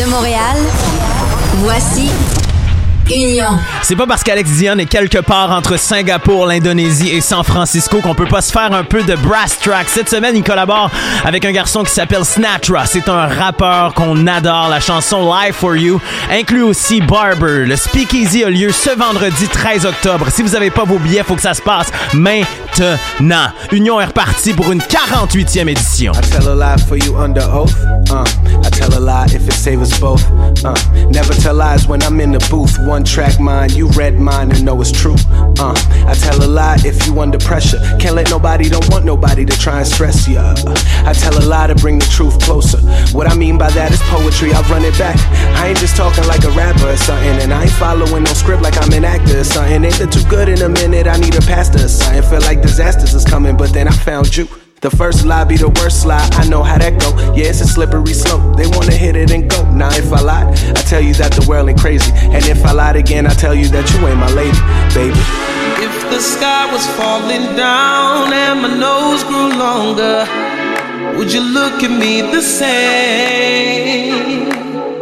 de Montréal, voici Union. C'est pas parce qu'Alex Dion est quelque part entre Singapour, l'Indonésie et San Francisco qu'on peut pas se faire un peu de brass track. Cette semaine, il collabore avec un garçon qui s'appelle Snatra. C'est un rappeur qu'on adore. La chanson Live for You inclut aussi Barber. Le Speakeasy a lieu ce vendredi 13 octobre. Si vous avez pas vos billets, faut que ça se passe maintenant. Union est reparti pour une 48e édition. I tell a lie for you under oath. Uh, I tell a lie if it saves us both. Uh, never tell lies when I'm in the booth. One track mind, you read mine and know it's true. Uh, I tell a lie if you under pressure. Can't let nobody, don't want nobody to try and stress ya. I tell a lie to bring the truth closer. What I mean by that is poetry, I run it back. I ain't just talking like a rapper or something, and I ain't following no script like I'm an actor or something. Ain't that too good in a minute? I need a pastor or something. Feel like disasters is coming, but then I found you. The first lie be the worst lie. I know how that go. Yeah, it's a slippery slope. They wanna hit it and go. Now if I lied, I tell you that the world ain't crazy. And if I lied again, I tell you that you ain't my lady, baby. If the sky was falling down and my nose grew longer, would you look at me the same?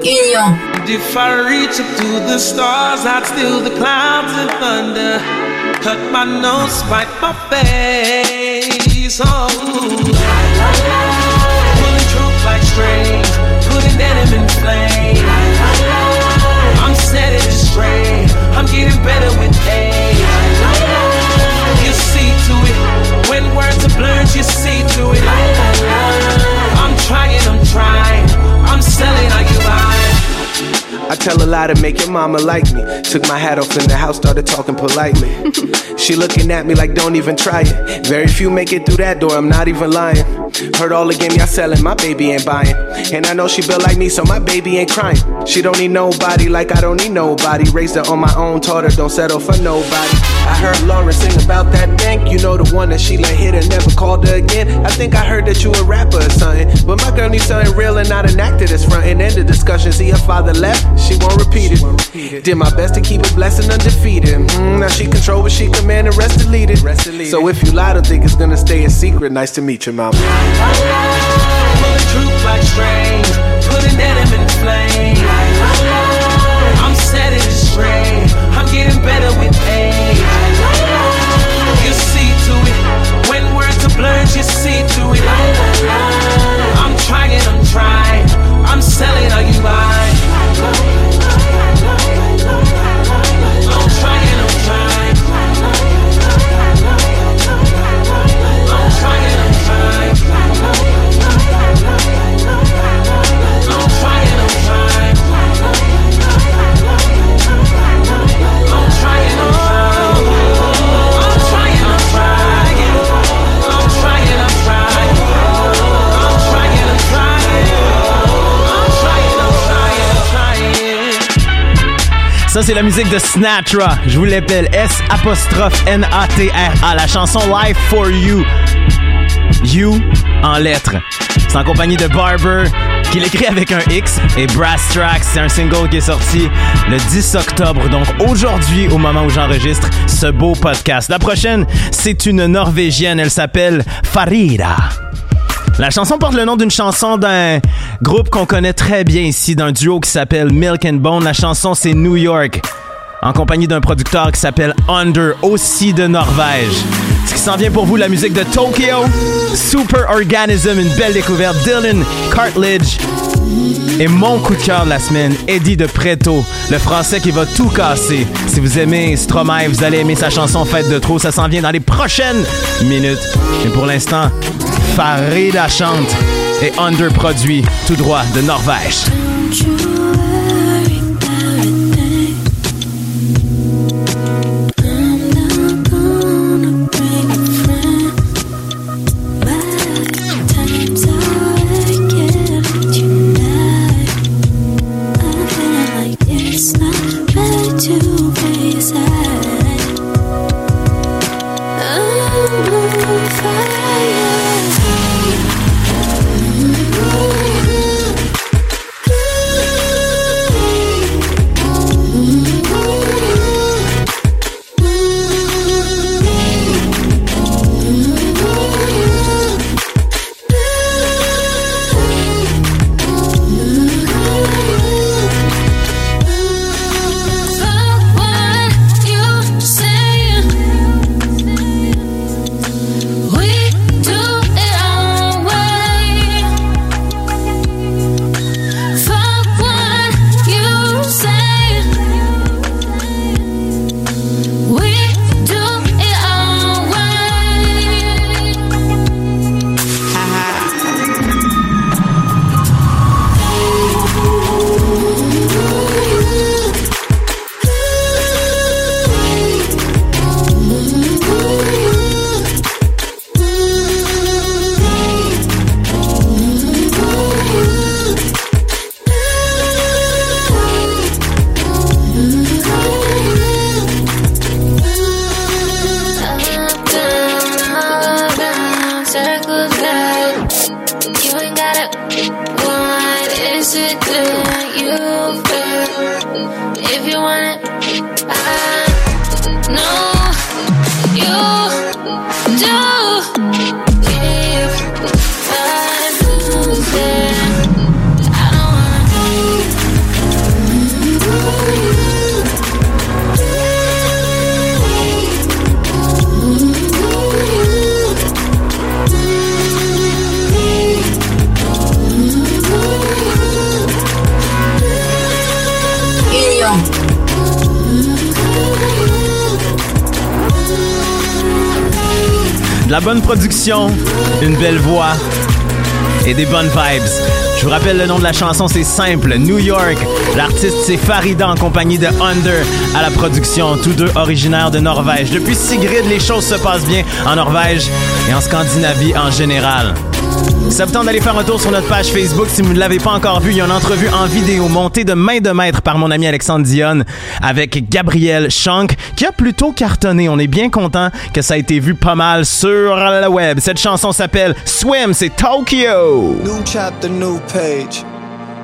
Union. And if I reach up to the stars, I'd steal the clouds and thunder. Cut my nose, spite my face. Oh, pulling truth like strings, putting denim in flame. I'm setting it straight. I'm getting better with age. You see to it when words are blurred. You see to it. I'm trying, I'm trying. I'm selling. I tell a lie to make your mama like me. Took my hat off in the house, started talking politely. she looking at me like don't even try it. Very few make it through that door, I'm not even lying. Heard all the game y'all selling, my baby ain't buying. And I know she built like me, so my baby ain't crying. She don't need nobody like I don't need nobody. Raised her on my own, taught her don't settle for nobody. I heard Lauren sing about that bank, you know the one that she let hit and never called her again. I think I heard that you a rapper or something. But my girl needs something real and not an actor that's front and end the discussion. See her father left, she won't repeat it. Did my best to keep a blessing undefeated. Mm, now she control what she command, the rest deleted. So if you lie, don't think it's gonna stay a secret. Nice to meet you, mama. Pulling truth like strings, putting denim in flame. I'm setting it straight. I'm getting better with age. You see to it when words are blurred. You see to it. I'm trying, I'm trying. I'm selling. Ça, c'est la musique de Snatra. Je vous l'appelle S apostrophe N-A-T-R-A. La chanson Life for You. You en lettres. C'est en compagnie de Barber, qui l'écrit avec un X, et Brass Tracks. C'est un single qui est sorti le 10 octobre. Donc aujourd'hui, au moment où j'enregistre ce beau podcast. La prochaine, c'est une Norvégienne. Elle s'appelle Farida. La chanson porte le nom d'une chanson d'un groupe qu'on connaît très bien ici, d'un duo qui s'appelle Milk and Bone. La chanson, c'est New York, en compagnie d'un producteur qui s'appelle Under, aussi de Norvège. Ce qui s'en vient pour vous, la musique de Tokyo, Super Organism, une belle découverte, Dylan Cartledge. Et mon coup de cœur de la semaine, Eddie de Preto, le français qui va tout casser. Si vous aimez Stromae, vous allez aimer sa chanson Fête de trop. Ça s'en vient dans les prochaines minutes. Mais pour l'instant, par Reda Chante et Underproduit, tout droit de Norvège. La bonne production, une belle voix et des bonnes vibes. Je vous rappelle le nom de la chanson, c'est simple, New York. L'artiste, c'est Farida en compagnie de Under à la production, tous deux originaires de Norvège. Depuis Sigrid, les choses se passent bien en Norvège et en Scandinavie en général. Ça vous tente d'aller faire un tour sur notre page Facebook si vous ne l'avez pas encore vu. Il y a une entrevue en vidéo montée de main de maître par mon ami Alexandre Dion avec Gabriel Shank qui a plutôt cartonné. On est bien content que ça a été vu pas mal sur le web. Cette chanson s'appelle Swim, c'est Tokyo. New chapter, new page.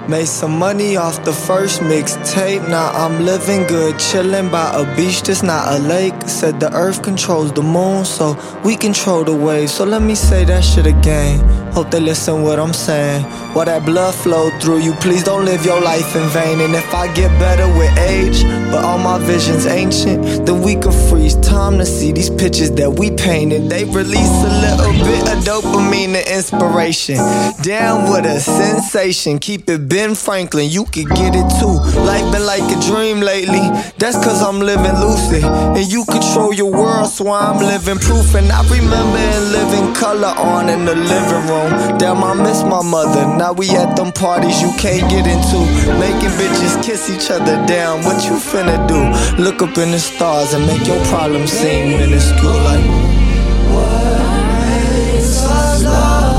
Made some money off the first mixtape. Now I'm living good, chilling by a beach that's not a lake. Said the earth controls the moon, so we control the waves. So let me say that shit again. Hope they listen what I'm saying. While that blood flow through you, please don't live your life in vain. And if I get better with age, but all my visions ancient, then we can freeze time to see these pictures that we painted. They release a little bit of dopamine and inspiration. Down with a sensation, keep it Ben Franklin, you could get it too. Life been like a dream lately. That's cause I'm living lucid. And you control your world, so I'm living proof. And I remember in living color on in the living room. Damn, I miss my mother. Now we at them parties you can't get into. Making bitches kiss each other down. What you finna do? Look up in the stars and make your problems seem minuscule. Like, So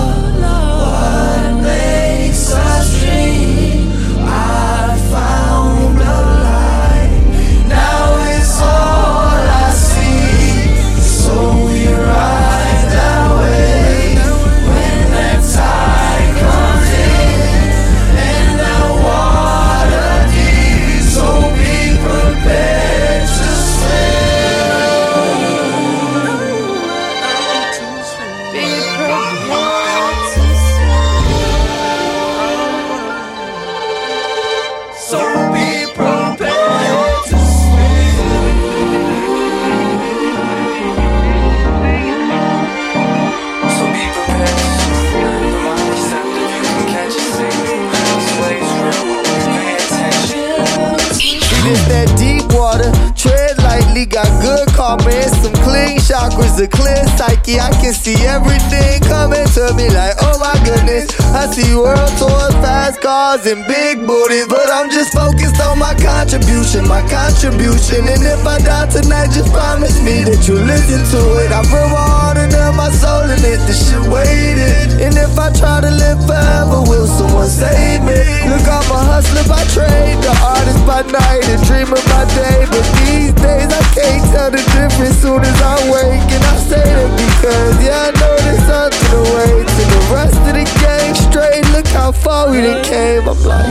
lightly, got good karma and some clean chakras, a clear psyche. I can see everything coming to me like, oh my goodness. I see world tours, fast cars, and big booties, but I'm just focused on my contribution, my contribution. And if I die tonight, just promise me that you listen to it. I put my heart and my soul in it, this shit waited. And if I try to live forever, will someone save me? Look, I'm a hustler by trade, the artist by night, a dreamer by day. But these days I can't tell the difference soon as I wake. And I say that because, yeah, I know there's something to wait. To the rest of the game straight, look how far we done came. I'm like,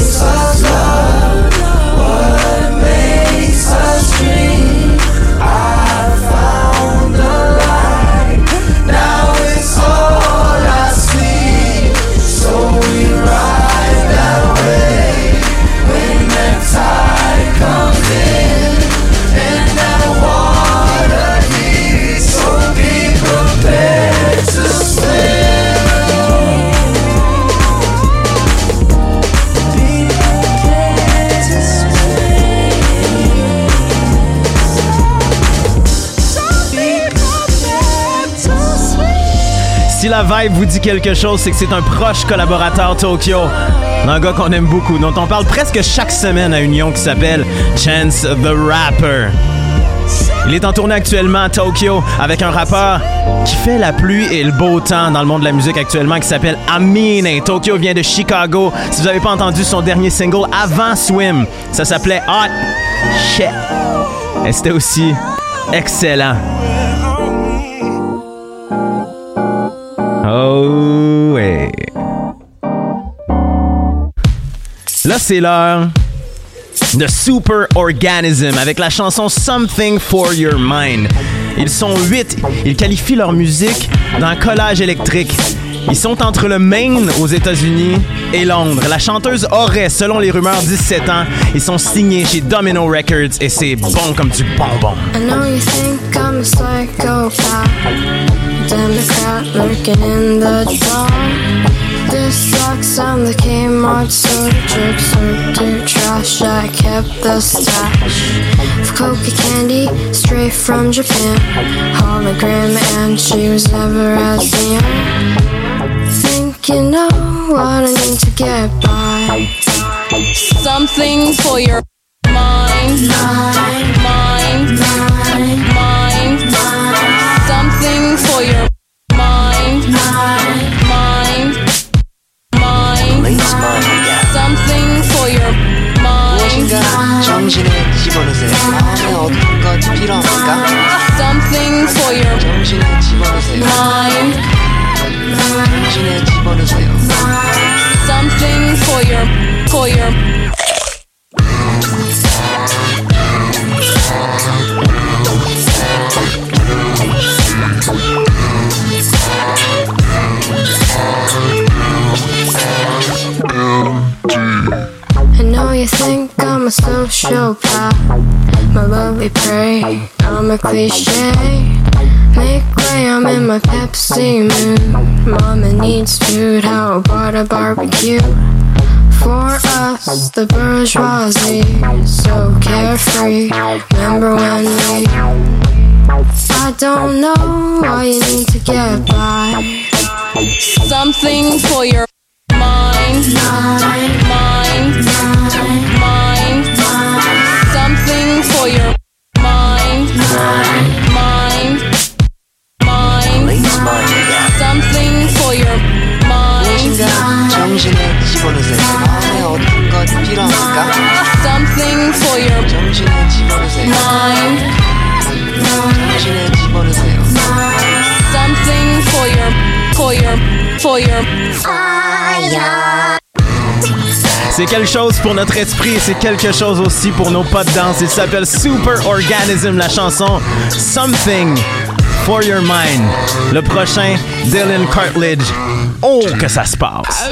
Si la vibe vous dit quelque chose, c'est que c'est un proche collaborateur Tokyo. Un gars qu'on aime beaucoup, dont on parle presque chaque semaine à Union qui s'appelle Chance the Rapper. Il est en tournée actuellement à Tokyo avec un rappeur qui fait la pluie et le beau temps dans le monde de la musique actuellement qui s'appelle Amine. Tokyo vient de Chicago. Si vous n'avez pas entendu son dernier single avant Swim, ça s'appelait Hot Shit. Et c'était aussi excellent. Oh, ouais. Là, c'est l'heure de Super Organism avec la chanson Something for Your Mind. Ils sont huit. Ils qualifient leur musique d'un collage électrique. Ils sont entre le Maine aux États-Unis et Londres. La chanteuse aurait, selon les rumeurs, 17 ans. Ils sont signés chez Domino Records et c'est bon comme du bonbon. Democrat lurking in the dark. This sucks, I'm the Kmart chips, dirt trash. I kept the stash of coca candy straight from Japan. Hologram, and she was never as near. Think you know what I need to get by. Something for your mind, mind, mind, mind, 무엇인가 정신에 집어넣으세요. 마음에 어떤 것 필요합니까? something for your 정신에 집어넣으세요. mind, 정신에 집어넣으세요. something for your for your You think I'm a sociopath, my lovely prey. I'm a cliche. Make way, I'm in my Pepsi mood. Mama needs food, how about a barbecue? For us, the bourgeoisie, so carefree. Remember when we? I don't know why you need to get by. something for your mind, something for your mind, something for your mind, mind, something for your Jones Mindset M Something for your for your for your C'est quelque chose pour notre esprit, c'est quelque chose aussi pour nos pas de danse. Il s'appelle Super Organism, la chanson Something for Your Mind. Le prochain, Dylan Cartledge. Oh, que ça se passe!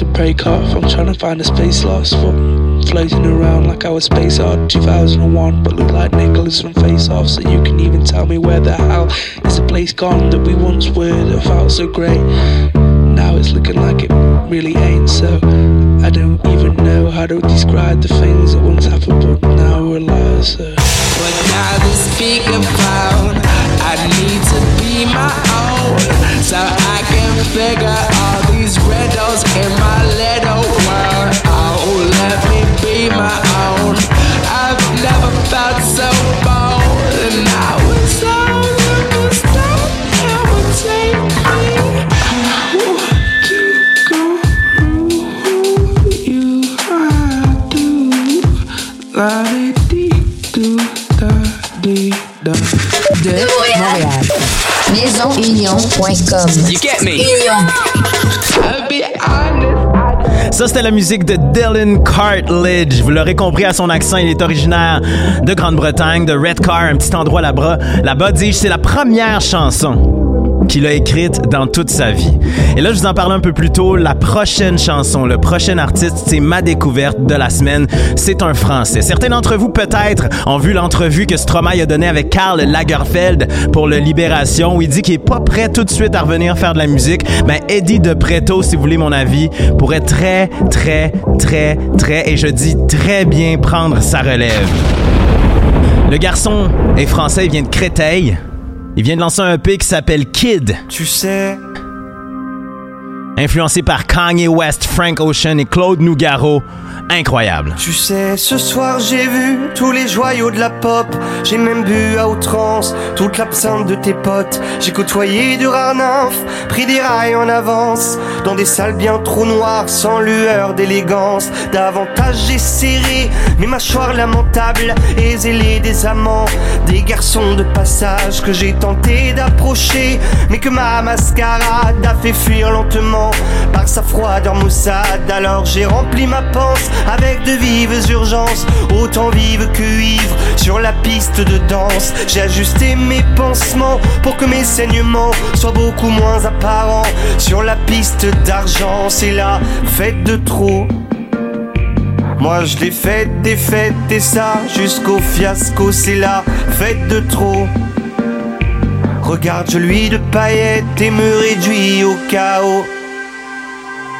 A break off. I'm trying to find a space lost for floating around like I was space art 2001, but look like Nicholas from Face Off. So you can even tell me where the hell is the place gone that we once were that felt so great. Now it's looking like it really ain't. So I don't even know how to describe the things that once happened, but now realize. Uh, so. What now it speak about? I need to be my own, so I can figure You get me? Union. Ça, c'était la musique de Dylan Cartledge. Vous l'aurez compris à son accent, il est originaire de Grande-Bretagne, de Redcar, un petit endroit là-bas. Là-bas, dis-je, c'est la première chanson qu'il a écrite dans toute sa vie. Et là, je vous en parlais un peu plus tôt, la prochaine chanson, le prochain artiste, c'est ma découverte de la semaine. C'est un Français. Certains d'entre vous, peut-être, ont vu l'entrevue que Stromae a donnée avec Karl Lagerfeld pour le Libération, où il dit qu'il est pas prêt tout de suite à revenir faire de la musique. Mais Eddie de Preto, si vous voulez mon avis, pourrait très, très, très, très, et je dis très bien prendre sa relève. Le garçon est français, il vient de Créteil. Il vient de lancer un EP qui s'appelle Kid. Tu sais, Influencé par Kanye West, Frank Ocean et Claude Nougaro. Incroyable. tu sais, ce soir j'ai vu tous les joyaux de la pop. J'ai même bu à outrance toute l'absinthe de tes potes. J'ai côtoyé du rare nymphe, pris des rails en avance. Dans des salles bien trop noires, sans lueur d'élégance. Davantage j'ai serré mes mâchoires lamentables et zélé des amants. Des garçons de passage que j'ai tenté d'approcher, mais que ma mascarade a fait fuir lentement par sa froideur maussade. Alors j'ai rempli ma panse avec de vives urgences, autant vives que ivres sur la piste de danse. J'ai ajusté mes pansements pour que mes saignements soient beaucoup moins apparents sur la piste d'argent. C'est la fête de trop. Moi je l'ai faite, des fêtes et ça jusqu'au fiasco, c'est la fête de trop. Regarde, je lui de paillettes et me réduis au chaos.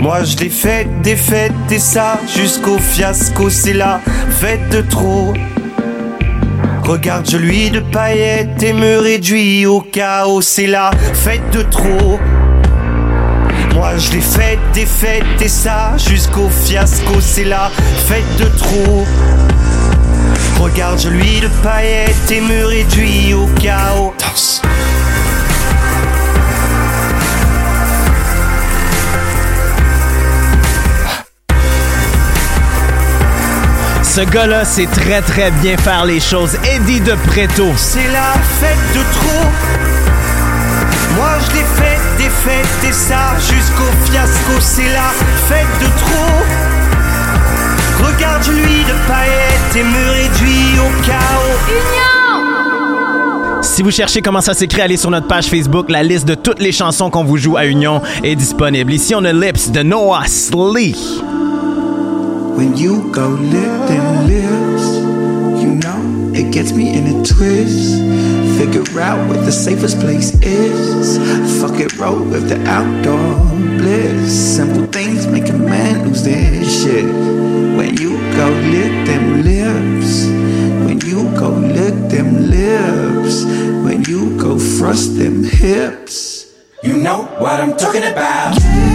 Moi je l'ai faite, des fêtes et ça jusqu'au fiasco, c'est la fête de trop. Regarde, je lui de paillettes et me réduis au chaos, c'est la fête de trop. Moi je l'ai faite, des fêtes et ça jusqu'au fiasco, c'est la fête de trop. Regarde, je lui de paillettes et me réduis au chaos. Ce gars-là sait très très bien faire les choses. Eddie de Preto. C'est la fête de trop. Moi je l'ai faite, des fêtes et ça jusqu'au fiasco. C'est la fête de trop. Regarde lui de paillettes et me réduit au chaos. Si vous cherchez comment ça s'écrit, allez sur notre page Facebook. La liste de toutes les chansons qu'on vous joue à Union est disponible. Ici, on a Lips de Noah Slee. When you go lift them lips, you know it gets me in a twist. Figure out what the safest place is. Fuck it, roll with the outdoor bliss. Simple things make a man lose their shit. When you go lick them lips, when you go lick them lips, when you go thrust them hips. You know what I'm talking about. You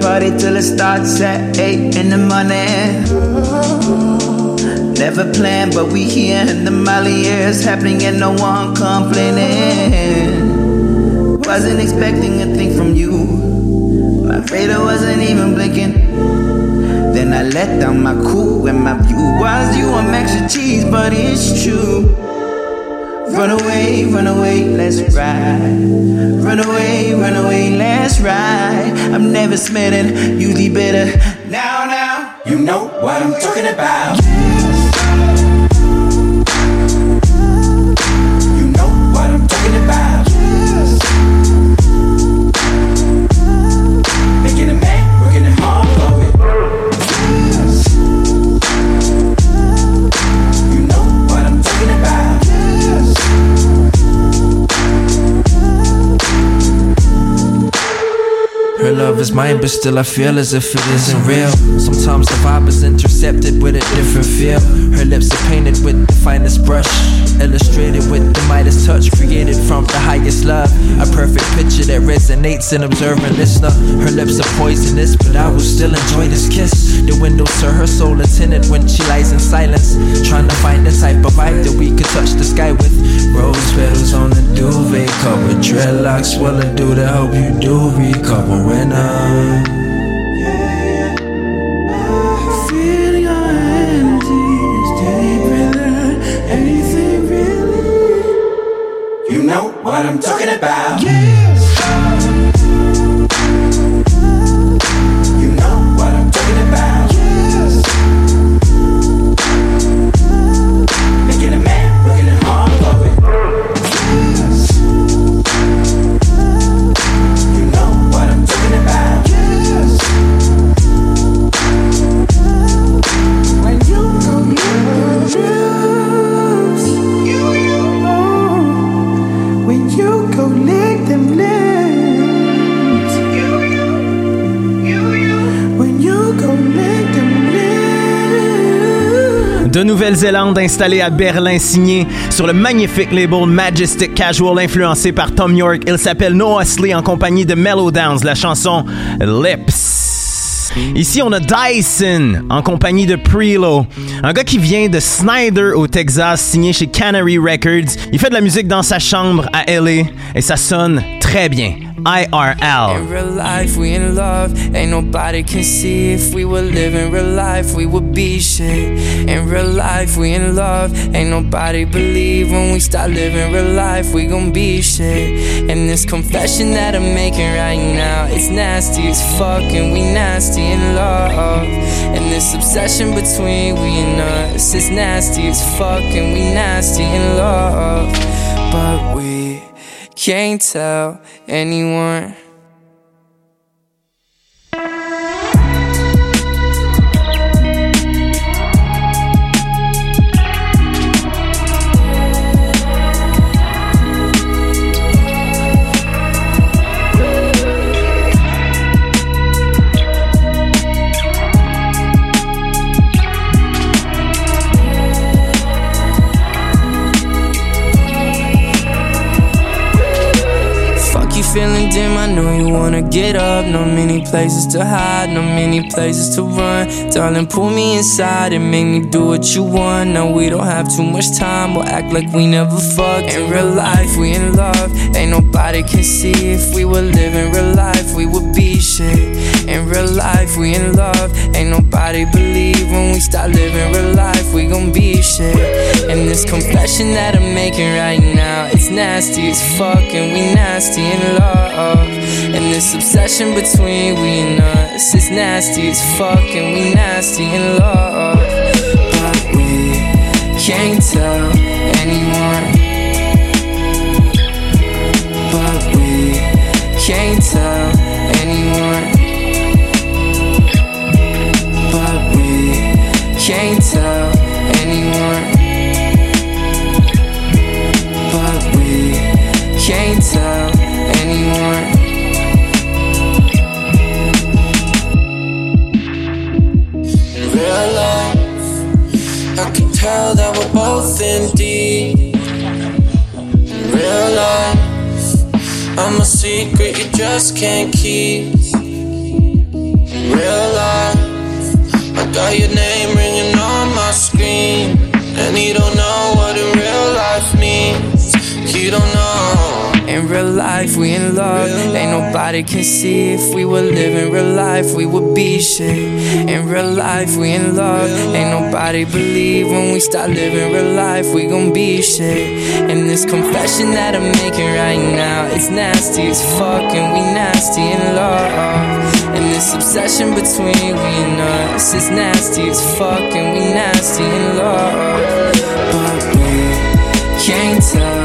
party till it starts at 8 in the morning. Never planned, but we here and the Molly is happening and no one complaining. Wasn't expecting a thing from you. My radar wasn't even blinking. Then I let down my cool and my view was you. I'm extra cheese, but it's true. Run away, run away, let's ride. Run away, run away, let's ride. I'm never smitten. Now, now, You what I'm talking about. You know what I'm talking about. Her love is mine, but still I feel as if it isn't real. Sometimes the vibe is intercepted with a different feel. Her lips are painted with the finest brush, illustrated with the Midas touch, created from the highest love. A perfect picture that resonates in observing listener. Her lips are poisonous, but I will still enjoy this kiss. The windows to her soul are tinted when she lies in silence, trying to find the type of vibe that we could touch the sky with. Rose petals on the duvet, covered dreadlocks. Will it do to help you do recover when I? What I'm talking about. You De Nouvelle-Zélande installé à Berlin, signé sur le magnifique label Majestic Casual influencé par Tom York. Il s'appelle Noah Slee en compagnie de Mellow Downs, la chanson Lips. Ici, on a Dyson en compagnie de Prelo, un gars qui vient de Snyder au Texas, signé chez Canary Records. Il fait de la musique dans sa chambre à LA et ça sonne très bien. IRL. In real life, we in love. Ain't nobody can see if we were living real life, we would be shit. In real life, we in love. Ain't nobody believe when we start living real life, we gon' be shit. And this confession that I'm making right now, it's nasty as fuck, and we nasty in love. And this obsession between we and us, it's nasty as fuck, and we nasty in love. But we can't tell anyone. Feeling dim, I know you wanna get up. No many places to hide, no many places to run. Darling, pull me inside and make me do what you want. No, we don't have too much time, we'll act like we never fucked. In real life, we in love. Ain't nobody can see if we were living real life, we would be shit. In real life, we in love. Ain't nobody believe when we start living real life, we gon' be shit. And this confession that I'm making right now, it's nasty as fuck, and we nasty in love. And this obsession between we and us, it's nasty as fuck, and we nasty in love. But we can't tell anyone. But we can't tell tell that we're both in deep. In real life, I'm a secret you just can't keep. In real life, I got your name ringing on my screen, and you don't know what in real life means. You don't know. In real life, we in love. Ain't nobody can see if we were living real life, we would be shit. In real life, we in love. Ain't nobody believe when we start living real life, we gon' be shit. And this confession that I'm making right now, it's nasty as fuck, and we nasty in love. And this obsession between we and us, it's nasty as fuck, and we nasty in love. But we can't tell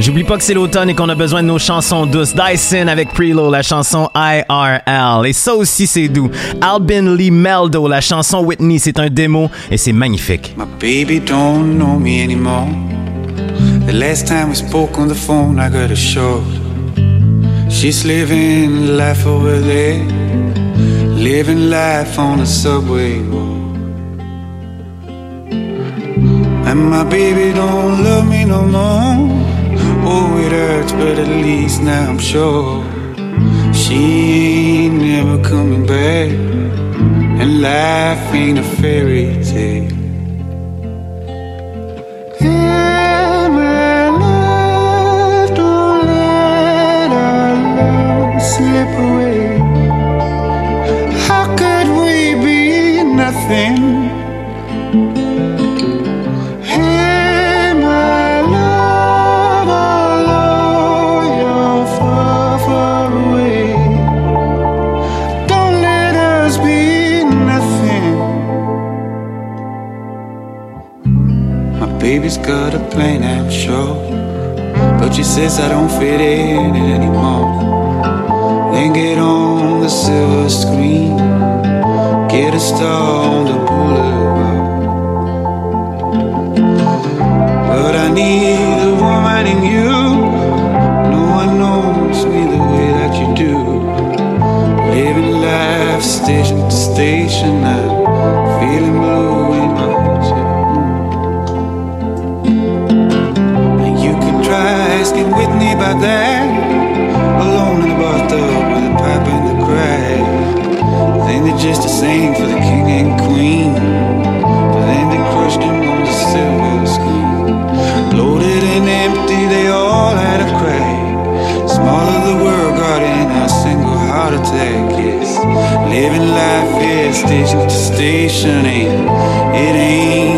J'oublie pas que c'est l'automne et qu'on a besoin de nos chansons douces. Dyson avec Prelo, la chanson IRL. Et ça aussi, c'est doux. Albin Lee Meldo, la chanson Whitney, c'est un démo et c'est magnifique. My baby don't know me anymore. The last time we spoke on the phone, I got a shot. she's living life over there, living life on the subway. And my baby don't love me no more. Oh, it hurts, but at least now I'm sure she ain't never coming back, and life ain't a fairy tale. Yeah. she's got a plan, I'm sure. But she says I don't fit in anymore. Then get on the silver screen, get a star on the boulevard. But I need a woman in you. No one knows me the way that you do. Living life station to station, I'm feeling blue in my place, with Whitney by then. Alone in the bathtub with a pipe and a crack. Then they're just the same for the king and queen. But then they crushed him on the silver screen. Loaded and empty, they all had a crack. Small of the world got in a single heart attack. Yes, living life, is station to station, and it ain't.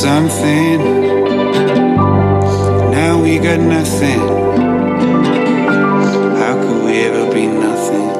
something. Now we got nothing. How could we ever be nothing?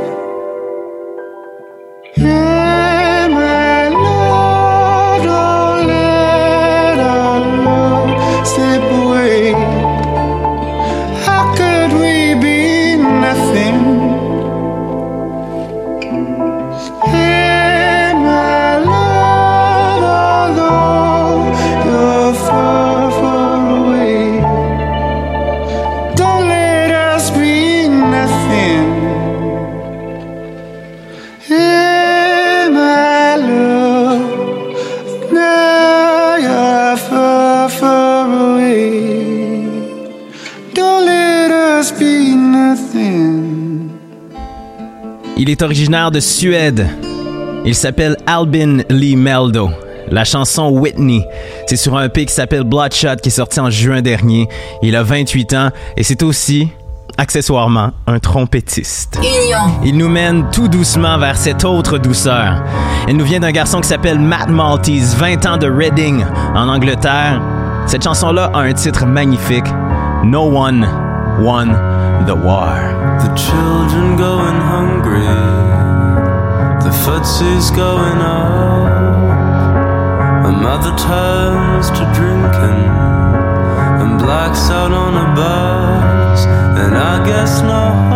est originaire de Suède. Il s'appelle Albin Lee Meldo. La chanson Whitney, c'est sur un EP qui s'appelle Bloodshot qui est sorti en juin dernier. Il a 28 ans et c'est aussi accessoirement un trompettiste. Il nous mène tout doucement vers cette autre douceur. Elle nous vient d'un garçon qui s'appelle Matt Maltese, 20 ans de Reading, en Angleterre. Cette chanson-là a un titre magnifique, No One Won the War. The children going hungry, the footsie's going up. My mother turns to drinking and blacks out on a bus, and I guess not.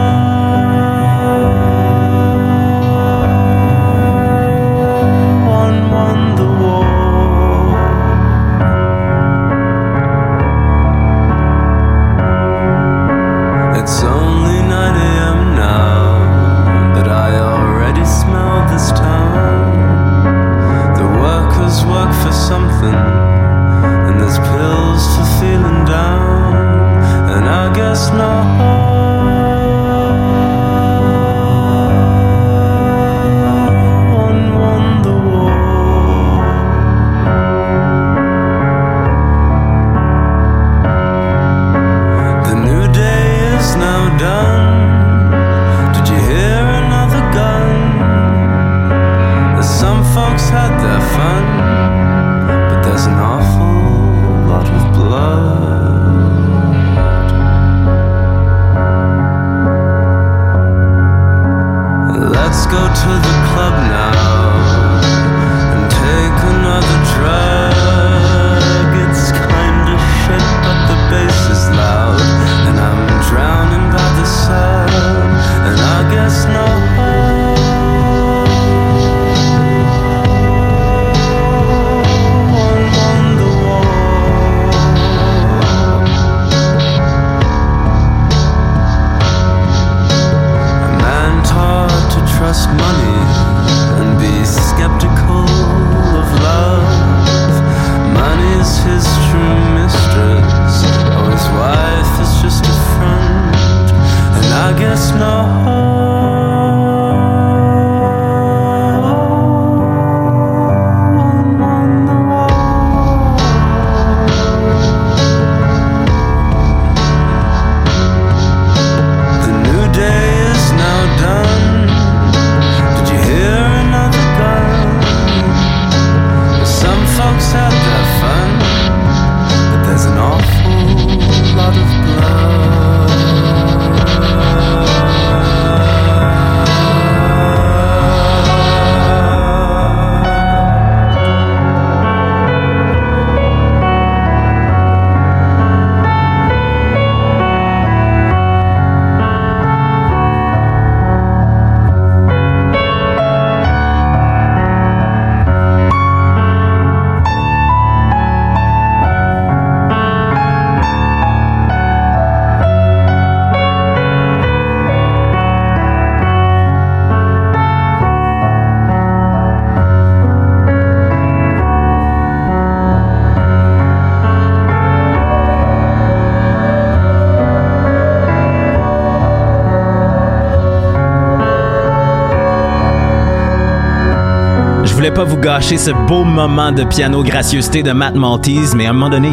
Vous gâcher ce beau moment de piano gracieuseté de Matt Maltese, mais à un moment donné,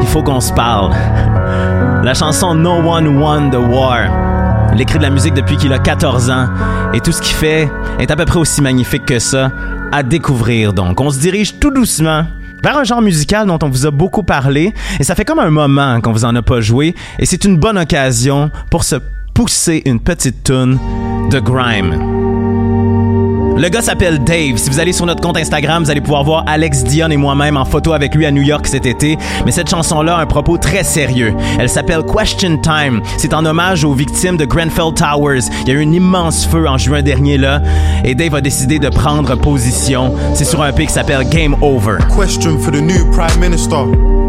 il faut qu'on se parle. La chanson No One Won the War. Il écrit de la musique depuis qu'il a 14 ans et tout ce qu'il fait est à peu près aussi magnifique que ça à découvrir. Donc, on se dirige tout doucement vers un genre musical dont on vous a beaucoup parlé et ça fait comme un moment qu'on vous en a pas joué et c'est une bonne occasion pour se pousser une petite tune de grime. Le gars s'appelle Dave. Si vous allez sur notre compte Instagram, vous allez pouvoir voir Alex Dion et moi-même en photo avec lui à New York cet été. Mais cette chanson-là a un propos très sérieux. Elle s'appelle Question Time. C'est en hommage aux victimes de Grenfell Towers. Il y a eu un immense feu en juin dernier là. Et Dave a décidé de prendre position. C'est sur un EP qui s'appelle Game Over. Question for the new Prime Minister.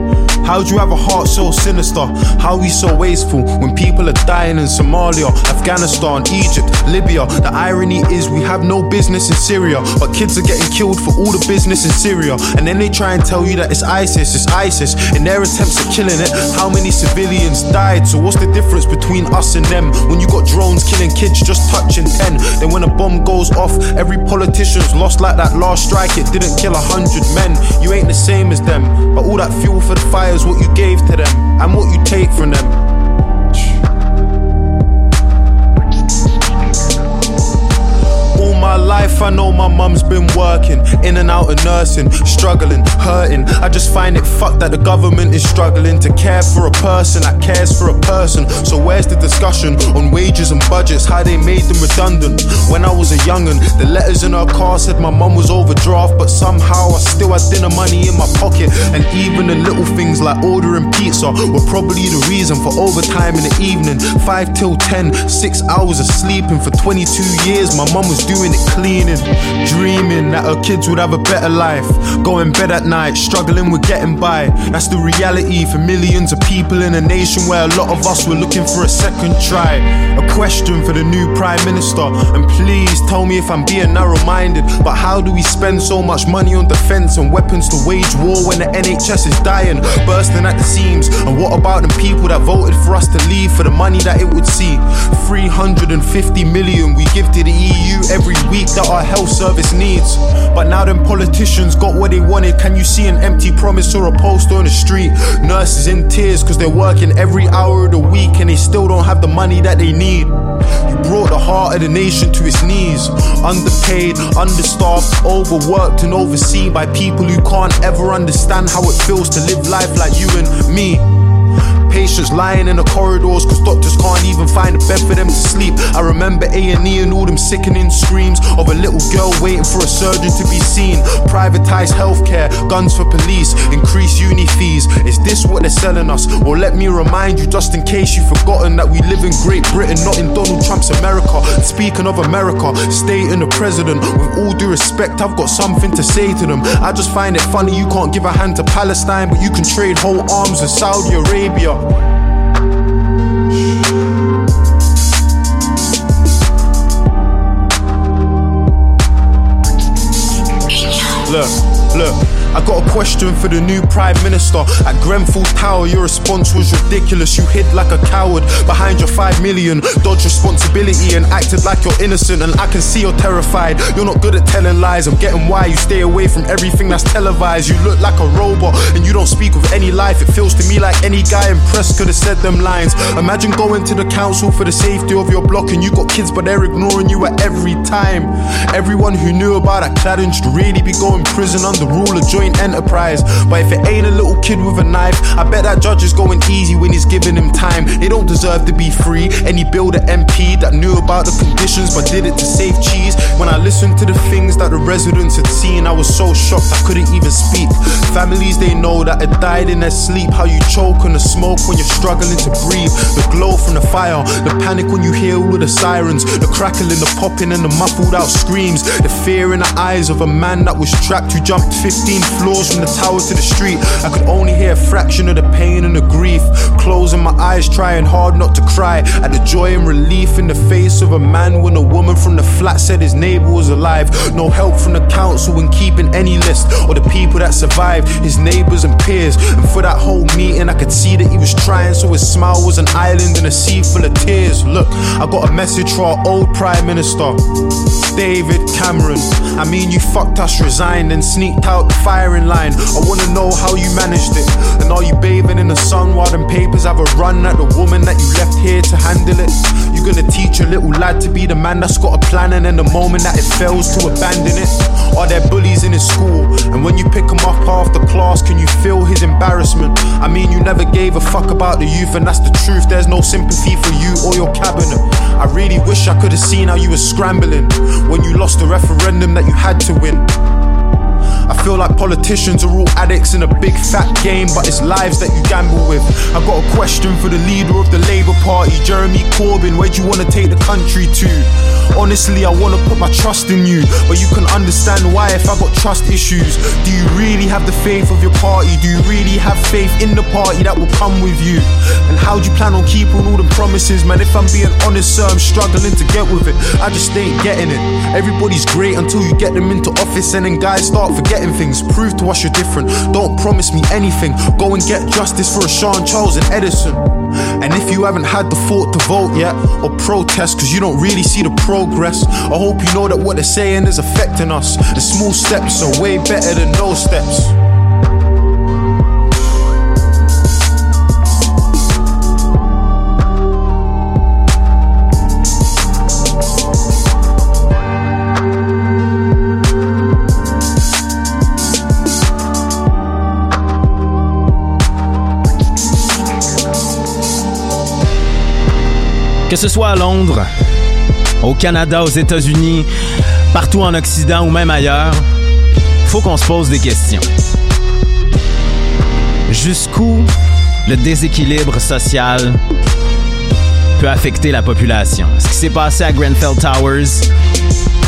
How do you have a heart so sinister? How are we so wasteful when people are dying in Somalia, Afghanistan, Egypt, Libya? The irony is we have no business in Syria, but kids are getting killed for all the business in Syria. And then they try and tell you that it's ISIS, it's ISIS. In their attempts at killing it, how many civilians died? So what's the difference between us and them? When you got drones killing kids just touching 10, then when a bomb goes off, every politician's lost like that last strike. It didn't kill a hundred men. You ain't the same as them, but all that fuel for the fire is what you gave to them and what you take from them. My life, I know my mum's been working in and out of nursing, struggling, hurting. I just find it fucked that the government is struggling to care for a person that cares for a person. So, where's the discussion on wages and budgets, how they made them redundant? When I was a young'un, the letters in her car said my mum was overdraft, but somehow I still had dinner money in my pocket. And even the little things like ordering pizza were probably the reason for overtime in the evening. 5 till 10, 6 hours of sleeping for 22 years. My mum was doing it cleaning, dreaming that her kids would have a better life. Going bed at night, struggling with getting by. That's the reality for millions of people in a nation where a lot of us were looking for a second try. A question for the new Prime Minister, and please tell me if I'm being narrow minded. But how do we spend so much money on defense and weapons to wage war when the NHS is dying, bursting at the seams? And what about the people that voted for us to leave for the money that it would see? 350 million we give to the EU every week that our health service needs. But now them politicians got what they wanted. Can you see an empty promise or a poster on the street? Nurses in tears because they're working every hour of the week and they still don't have the money that they need. You brought the heart of the nation to its knees. Underpaid, understaffed, overworked, and overseen by people who can't ever understand how it feels to live life like you and me. Patients lying in the corridors cause doctors can't even find a bed for them to sleep. I remember A&E and all them sickening screams of a little girl waiting for a surgeon to be seen. Privatized healthcare, guns for police, increased uni fees. Is this what they're selling us? Well, let me remind you, just in case you've forgotten, that we live in Great Britain, not in Donald Trump's America. Speaking of America, stating the president, with all due respect, I've got something to say to them. I just find it funny you can't give a hand to Palestine, but you can trade whole arms with Saudi Arabia. Look, I got a question for the new Prime Minister. At Grenfell Tower, your response was ridiculous. You hid like a coward behind your 5 million, dodged responsibility and acted like you're innocent. And I can see you're terrified. You're not good at telling lies. I'm getting why you stay away from everything that's televised. You look like a robot and you don't speak with any life. It feels to me like any guy in press could have said them lines. Imagine going to the council for the safety of your block and you got kids, but they're ignoring you at every time. Everyone who knew about that cladding should really be going prison under rule of enterprise. But if it ain't a little kid with a knife, I bet that judge is going easy when he's giving him time. They don't deserve to be free. Any builder MP that knew about the conditions but did it to save cheese. When I listened to the things that the residents had seen, I was so shocked I couldn't even speak. Families they know that had died in their sleep. How you choke on the smoke when you're struggling to breathe. The glow from the fire, the panic when you hear all the sirens, the crackling, the popping, and the muffled out screams. The fear in the eyes of a man that was trapped who jumped 15 floors from the tower to the street. I could only hear a fraction of the pain and the grief. Closing my eyes, trying hard not to cry at the joy and relief in the face of a man when a woman from the flat said his neighbor was alive. No help from the council in keeping any list or the people that survived, his neighbors and peers. And for that whole meeting, I could see that he was trying, so his smile was an island in a sea full of tears. Look, I got a message for our old Prime Minister, David Cameron. I mean, you fucked us, resigned, and sneaked out the firing line. I wanna know how you managed it. And are you bathing in the sun while them papers have a run at the woman that you left here to handle it? You're gonna teach a little lad to be the man that's got a plan, and then the moment that it fails to abandon it? Are there bullies in his school? And when you pick him up after class, can you feel his embarrassment? I mean, you never gave a fuck about the youth, and that's the truth. There's no sympathy for you or your cabinet. I really wish I could have seen how you were scrambling when you lost the referendum that you had to win. I feel like politicians are all addicts in a big fat game, but it's lives that you gamble with. I've got a question for the leader of the Labour Party, Jeremy Corbyn. Where do you want to take the country to? Honestly, I wanna put my trust in you, but you can understand why if I got trust issues. Do you really have the faith of your party? Do you really have faith in the party that will come with you? And how do you plan on keeping all the promises, man? If I'm being honest, sir, I'm struggling to get with it. I just ain't getting it. Everybody's great until you get them into office, and then guys start forgetting things. Prove to us you're different. Don't promise me anything. Go and get justice for Rashan Charles and Edson. And if you haven't had the thought to vote yet or protest because you don't really see the progress, I hope you know that what they're saying is affecting us. The small steps are way better than no steps. Ce soit à Londres, au Canada, aux États-Unis, partout en Occident ou même ailleurs, faut qu'on se pose des questions. Jusqu'où le déséquilibre social peut affecter la population? Ce qui s'est passé à Grenfell Towers,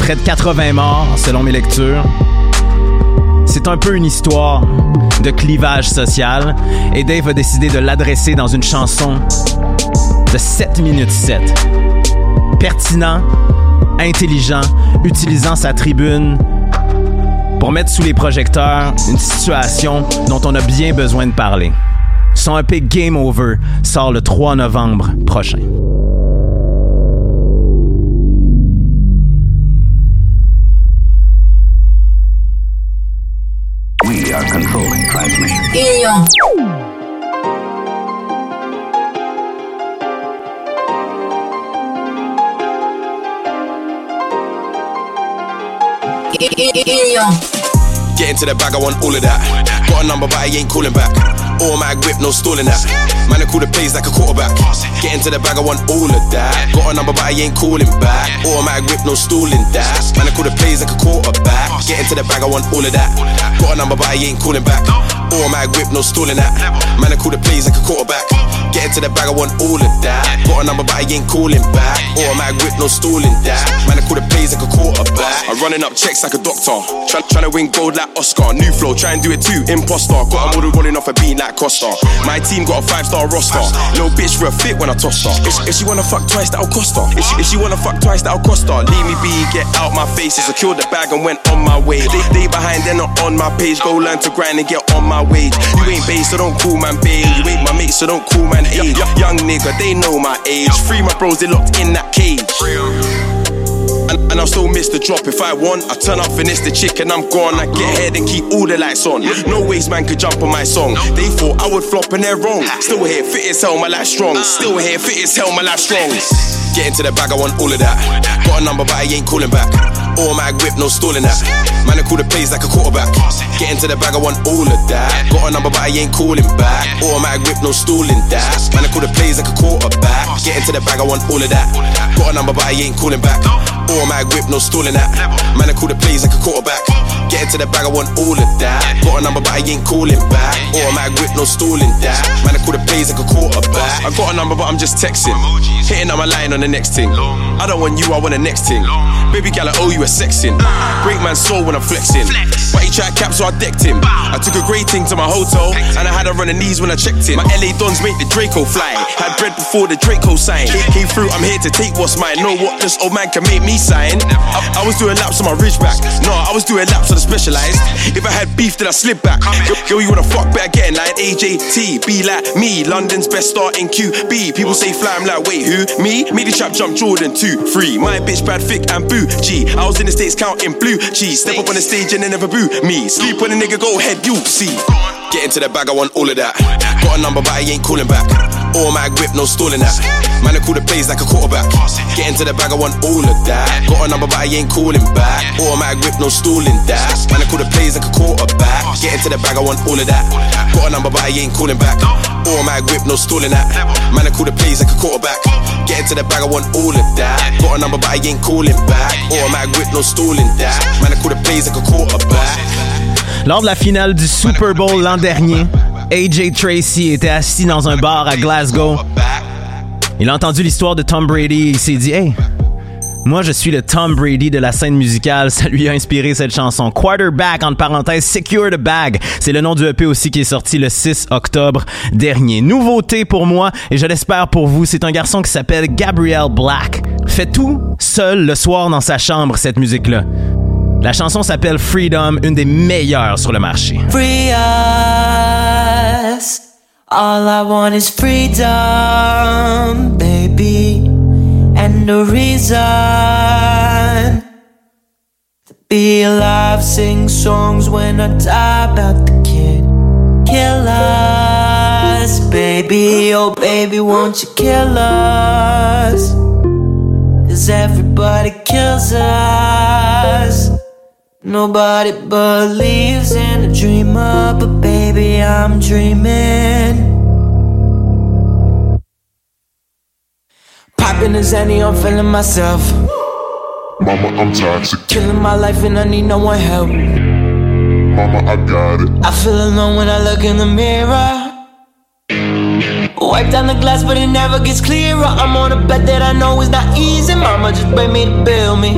près de 80 morts selon mes lectures, c'est un peu une histoire de clivage social et Dave a décidé de l'adresser dans une chanson de 7 minutes 7. Pertinent, intelligent, utilisant sa tribune pour mettre sous les projecteurs une situation dont on a bien besoin de parler. Son EP Game Over sort le 3 novembre prochain. We are controlling transmission. Union. Get into the bag, I want all of that. Got a number, but I ain't calling back. Automatic whip, no stalling that. Man, I call the plays like a quarterback. Get into the bag, I want all of that. Got a number, but I ain't calling back. Automatic whip, no stalling that. Man, I call the plays like a quarterback. Get into the bag, I want all of that. Got a number, but I ain't calling back. Automatic whip, no stalling that. Man, I call the plays like a quarterback. Get into the bag, I want all of that. Got a number, but I ain't calling back. Automatic whip, no stalling that. Man, call the plays like a quarterback. I'm running up checks like a doctor. Try, trying to win gold like Oscar. New flow, try and do it too. Imposter. Got a model rolling off a beat like Costa. My team got a five star roster. Little bitch real fit when I toss her. If, if she wanna fuck twice, that'll cost her. If she, if she wanna fuck twice, that'll cost her. Leave me be, get out my face. Secured the bag and went on my way. They, they behind, they're not on my page. Go learn to grind and get on my wage. You ain't base, so don't call man babe. You ain't my mate, so don't call man age. Young nigga, they know my age. Free my bros, they locked in that cage. And, and I'll still miss the drop if I want. I turn up, finish the chick, and I'm gone. I get ahead and keep all the lights on. No ways man could jump on my song. They thought I would flop and they're wrong. Still here, fit as hell, my life strong. Uh. Still here, fit as hell, my life strong. Get into the bag, I want all of that. Got a number, but I ain't calling back. Automatic whip, no stalling that. Man, I call the plays like a quarterback. Get into the bag, I want all of that. Got a number, but I ain't calling back. Automatic whip, no stalling that. Man, I call the plays like a quarterback. Get into the bag, I want all of that. Got a number, but I ain't calling back. Automatic whip, no stalling that. Man, I call the plays like a quarterback. Get into the bag, I want all of that. Got a number, but I ain't calling back. Automatic whip, no stalling that. Man, I call the plays like a quarterback. I got a number, but I'm just texting. Hitting up my line on the next thing. I don't want you, I want the next thing. Baby gal, I owe you a sexing. Break man's soul when I'm flexing. Tried cap, so I decked him. I took a great thing to my hotel, and I had her on the knees when I checked him. My LA dons make the Draco fly. Had bread before the Draco sign. Came through, I'm here to take what's mine. Know what this old man can make me sign. I, I was doing laps on my ridgeback. No, I was doing laps on the specialized. If I had beef, then I slip back. Yo, you wanna fuck better getting like AJT. Be like me, London's best starting QB. People say fly, I'm like, wait, who? Me? Me the trap jump Jordan 2, 3. My bitch bad, thick and boo. G. I was in the States counting blue cheese. Step up on the stage and they never boo me. Sleep when a nigga go ahead, you see. Get into the bag, I want all of that. Got a number, but I ain't calling back. Automatic whip, no stalling that. Man, I call the plays like a quarterback. Get into the bag, I want all of that. Got a number, but I ain't calling back. Automatic whip, no stalling that. Man, I call the plays like a quarterback. Get into the bag, I want all of that. Got a number, but I ain't calling back. Automatic whip, no stalling that. Man, I call the plays like a quarterback. Lors de la finale du Super Bowl l'an dernier, AJ Tracy était assis dans un bar à Glasgow. Il a entendu l'histoire de Tom Brady. Et il s'est dit Hey, moi je suis le Tom Brady de la scène musicale. Ça lui a inspiré cette chanson. Quarterback, entre parenthèses, Secure the Bag. C'est le nom du EP aussi qui est sorti le 6 octobre dernier. Nouveauté pour moi et je l'espère pour vous. C'est un garçon qui s'appelle Gabriel Black. Fait tout seul le soir dans sa chambre, cette musique-là. La chanson s'appelle Freedom, une des meilleures sur le marché. Free us. All I want is freedom, baby. And the reason to be alive, sing songs when I die about the kid. Kill us, baby. Oh, baby, won't you kill us? Cause everybody kills us. Nobody believes in a dreamer, but baby, I'm dreaming. Popping a Xanny, I'm feeling myself. Mama, I'm toxic. Killing my life and I need no one help. Mama, I got it. I feel alone when I look in the mirror. Wipe down the glass, but it never gets clearer. I'm on a bed that I know is not easy. Mama just bring me to build me.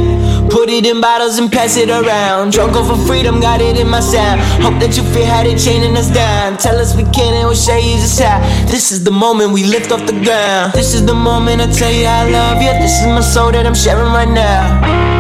Put it in bottles and pass it around. Drunk for freedom, got it in my sound. Hope that you feel how they chaining us down. Tell us we can and we'll show you just how. This is the moment we lift off the ground. This is the moment I tell you I love you. This is my soul that I'm sharing right now.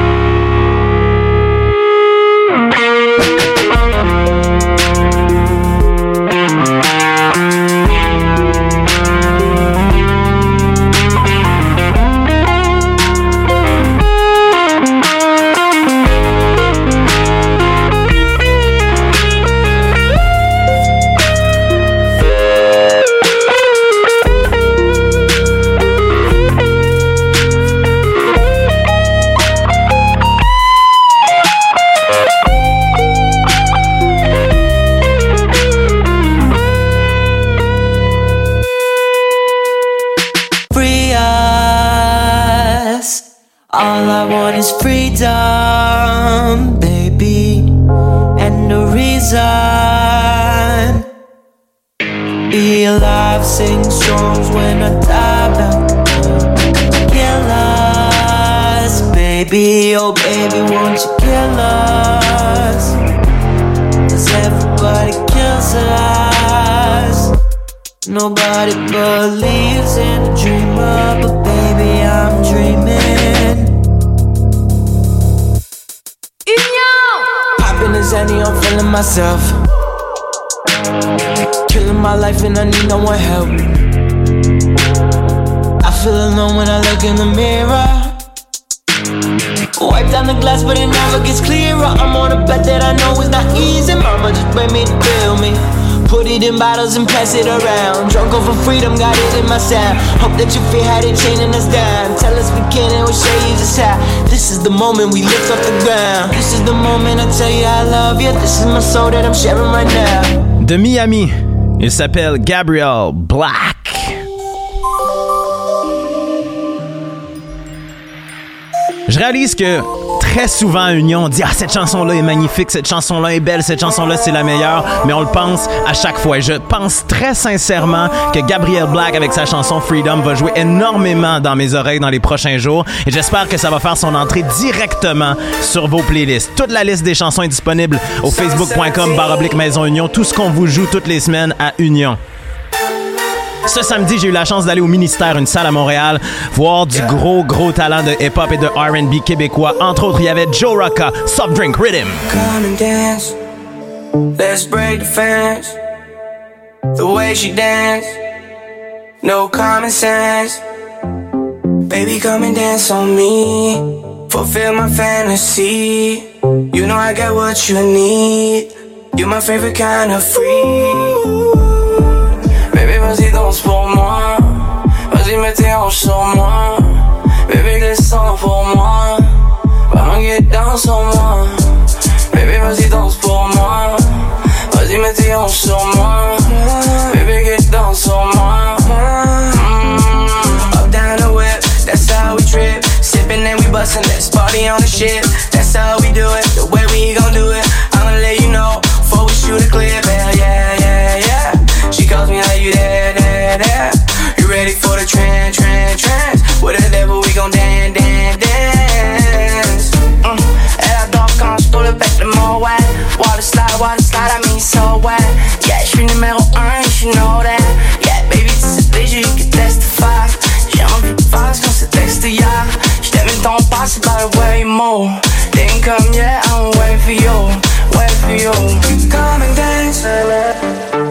Nobody believes in a dreamer, but baby, I'm dreaming. Popping a Xanny, I'm feeling myself. Killing my life and I need no one help. I feel alone when I look in the mirror. Wipe down the glass, but it never gets clearer. I'm on a bet that I know is not easy. Mama just bring me to bill me. Put it in bottles and pass it around. Drunk over freedom, got it in my sound. Hope that you feel how they chaining us down. Tell us we can and we'll show you just how. This is the moment we lift up the ground. This is the moment I tell you I love you. This is my soul that I'm sharing right now. De Miami, il s'appelle Gabriel Black. Je réalise que très souvent à Union, on dit Ah, cette chanson-là est magnifique, cette chanson-là est belle, cette chanson-là c'est la meilleure, mais on le pense à chaque fois. Et je pense très sincèrement que Gabriel Black, avec sa chanson Freedom, va jouer énormément dans mes oreilles dans les prochains jours. Et j'espère que ça va faire son entrée directement sur vos playlists. Toute la liste des chansons est disponible au facebook.com baroblique Maison Union. Tout ce qu'on vous joue toutes les semaines à Union. Ce samedi, j'ai eu la chance d'aller au ministère, une salle à Montréal, voir du gros, gros talent de hip-hop et de RB québécois. Entre autres, il y avait Joe Rocca, Soft Drink Rhythm. Come and dance. Let's break the fence. The way she dance. No common sense. Baby, come and dance on me. Fulfill my fantasy. You know I got what you need. You're my favorite kind of free. Danse pour moi. Vas-y, mets tes hanches sur moi. Baby, descends pour moi. Get down sur moi. Baby, vas-y, danse pour moi. Vas-y, mets tes hanches sur moi. Baby, get down sur moi. Mm. Up down the whip, that's how we trip. Sipping and we bustin', let's party on the ship. That's how we do it, the way we so wet. Yeah, je suis numéro 1, you know that. Yeah, baby, tu sais déjà, can testify. J'ai envie de faire ce qu'on s'est texté hier. J't'aime ton passé by the way move. Didn't come yet, I'm waiting for you, waiting for you. Come and dance.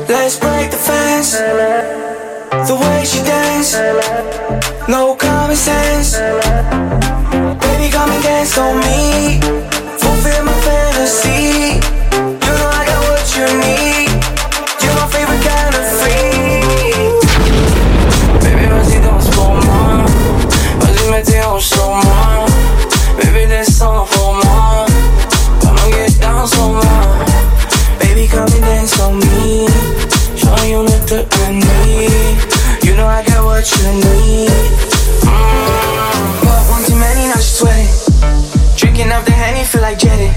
Let's break the fence. The way she dance, no common sense. Baby, come and dance on me. Mm. But one too many, now she's sweating. Drinking the feel like jetting.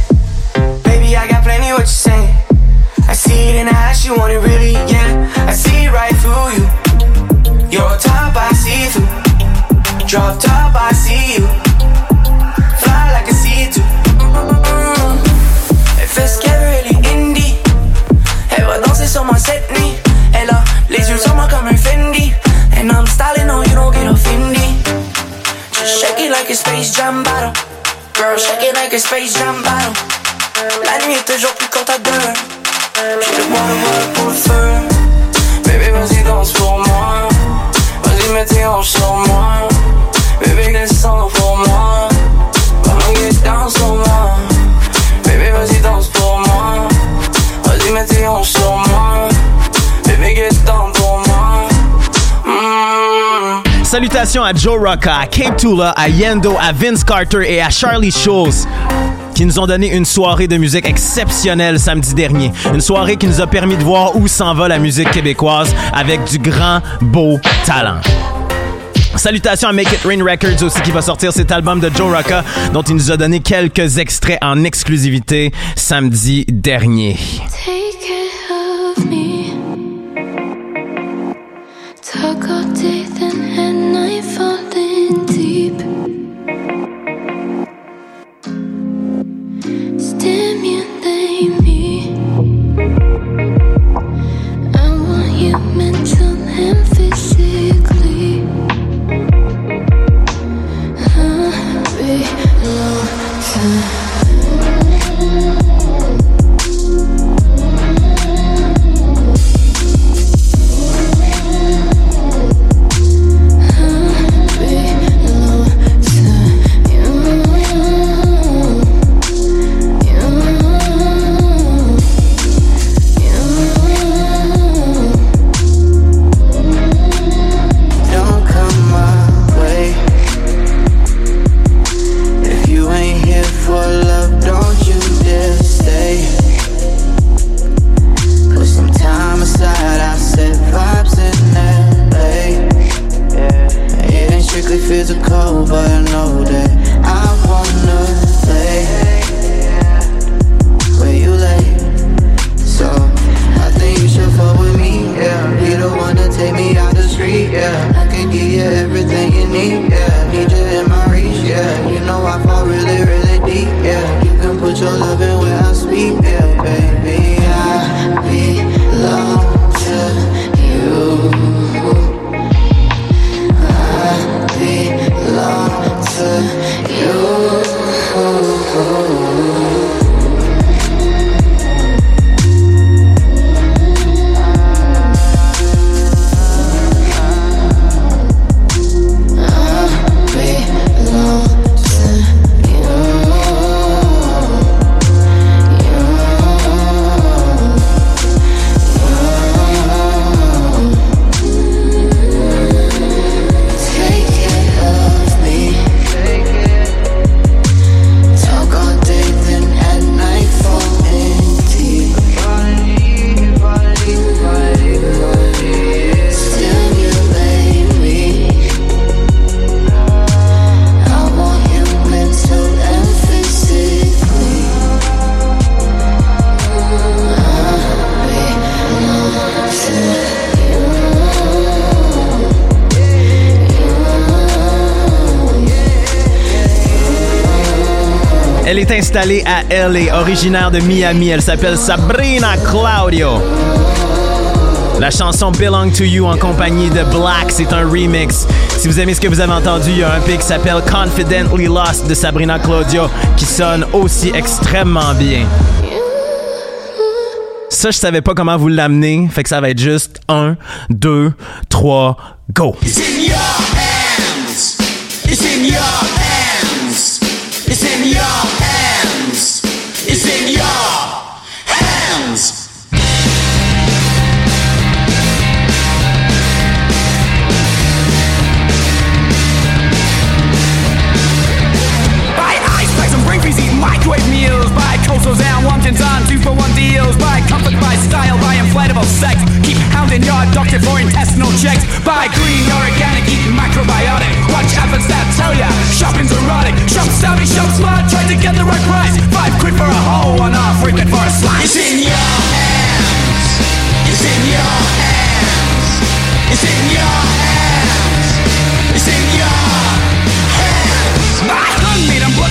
Baby, I got plenty what you saying. I see it in her she want it really, yeah. I see right through you. You're top, I see through. Drop top, I see you. Space Jam bottle. Girl, shake it like a Space Jam bottle. La nuit est toujours plus courte à deux. J'ai le water, water pour le feu. Baby, vas-y, danse pour moi. Vas-y, mets tes hanches sur moi. Salutations à Joe Rocca, à Cape Tula, à Yendo, à Vince Carter et à Charlie Schulz qui nous ont donné une soirée de musique exceptionnelle samedi dernier. Une soirée qui nous a permis de voir où s'en va la musique québécoise avec du grand, beau talent. Salutations à Make It Rain Records aussi qui va sortir cet album de Joe Rocca dont il nous a donné quelques extraits en exclusivité samedi dernier. Take est installée à LA, originaire de Miami. Elle s'appelle Sabrina Claudio. La chanson Belong to You en compagnie de Black, c'est un remix. Si vous aimez ce que vous avez entendu, il y a un pic qui s'appelle Confidently Lost de Sabrina Claudio qui sonne aussi extrêmement bien. Ça, je savais pas comment vous l'amener, fait que ça va être juste 1, 2, 3, go! It's in your hands. It's in your Hounding your doctor for intestinal checks. Buy green, organic, eat macrobiotic. Watch adverts that tell ya shopping's erotic. Shop savvy, shop smart, try to get the right price. Five quid for a whole, one off, for a slice. It's in your hands. It's in your hands. It's in your hands. It's in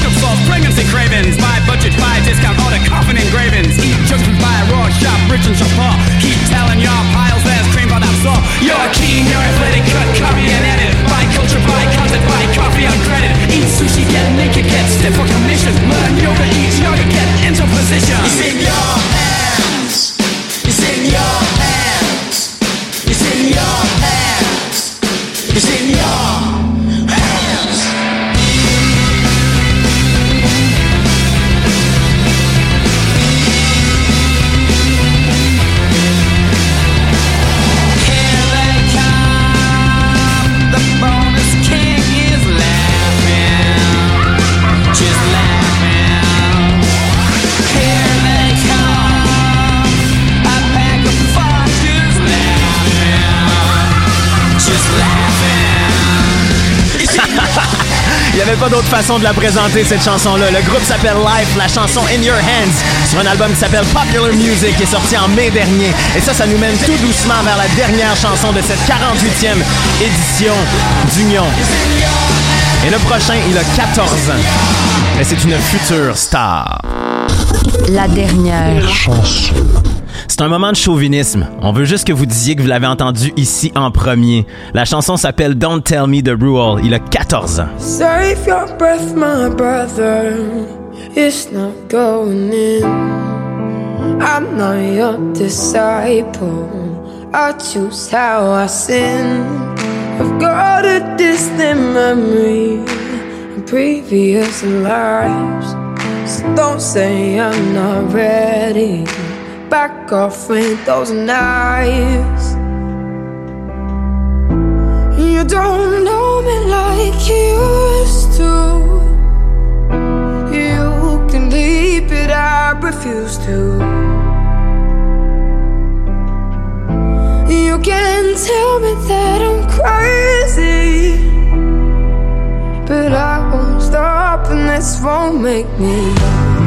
handmade and pregnancy cravings. Buy budget, buy discount, order coffin engravings. Eat junk food, buy raw, shop rich and shop. Keep telling your piles there's cream, but that's all. You're keen, you're athletic, cut, copy and edit. Buy culture, buy content, buy coffee on credit. Eat sushi, get naked, get stiff for commission. Learn yoga, eat yoga, get into position. It's in your hands. It's in your hands. It's in your hands. It's in pas d'autre façon de la présenter, cette chanson-là. Le groupe s'appelle Life, la chanson In Your Hands, sur un album qui s'appelle Popular Music, qui est sorti en mai dernier. Et ça, ça nous mène tout doucement vers la dernière chanson de cette 48e édition d'Union. Et le prochain, il a 14 ans. Et c'est une future star. La dernière chanson. C'est un moment de chauvinisme. On veut juste que vous disiez que vous l'avez entendu ici en premier. La chanson s'appelle Don't Tell Me the Rule. Il a 14 ans. Save your breath, my brother. It's not going in. I'm not your disciple. I choose how I sin. I've got a distant memory of previous lives. So don't say I'm not ready. Back off with those knives. You don't know me like you used to. You can leave it, I refuse to. You can tell me that I'm crazy. But I won't stop, and this won't make me.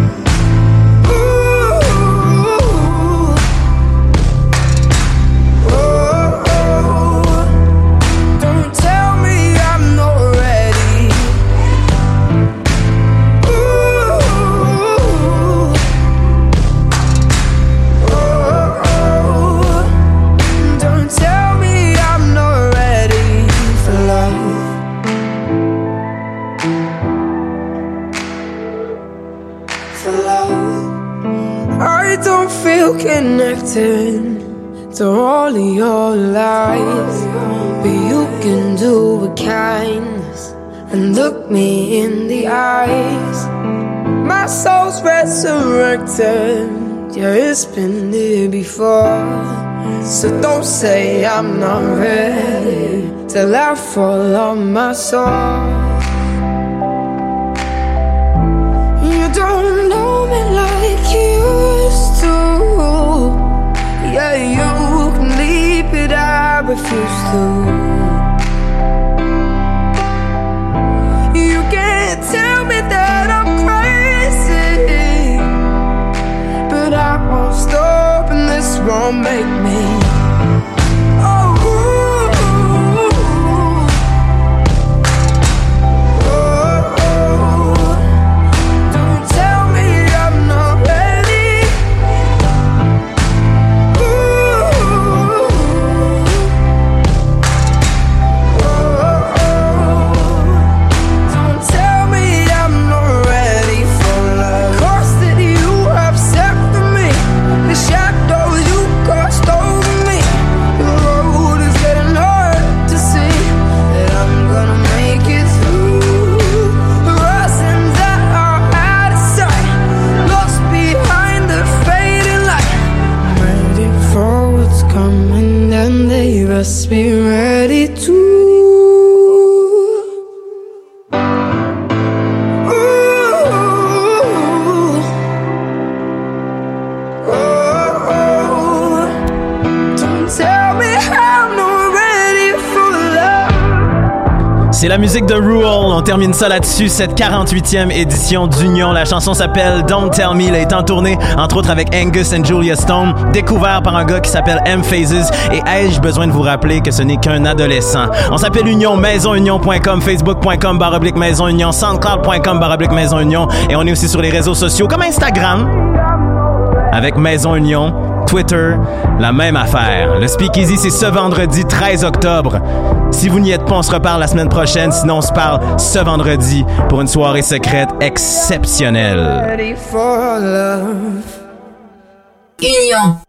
Connected to all of your lies. But you can do a kindness and look me in the eyes. My soul's resurrected. Yeah, it's been here before. So don't say I'm not ready till I fall on my soul. Refuse to. You can't tell me that I'm crazy, but I won't stop, and this won't make termine ça là-dessus, cette 48e édition d'Union. La chanson s'appelle Don't Tell Me. Elle est en tournée, entre autres avec Angus and Julia Stone, découvert par un gars qui s'appelle M Phases. Et ai-je besoin de vous rappeler que ce n'est qu'un adolescent? On s'appelle Union, maisonunion.com, facebook.com, baroblique maison union, soundcloud.com, baroblique. Et on est aussi sur les réseaux sociaux comme Instagram, avec Maison Union. Twitter, la même affaire. Le Speakeasy, c'est ce vendredi 13 octobre. Si vous n'y êtes pas, on se reparle la semaine prochaine. Sinon, on se parle ce vendredi pour une soirée secrète exceptionnelle. Ready for love. Union.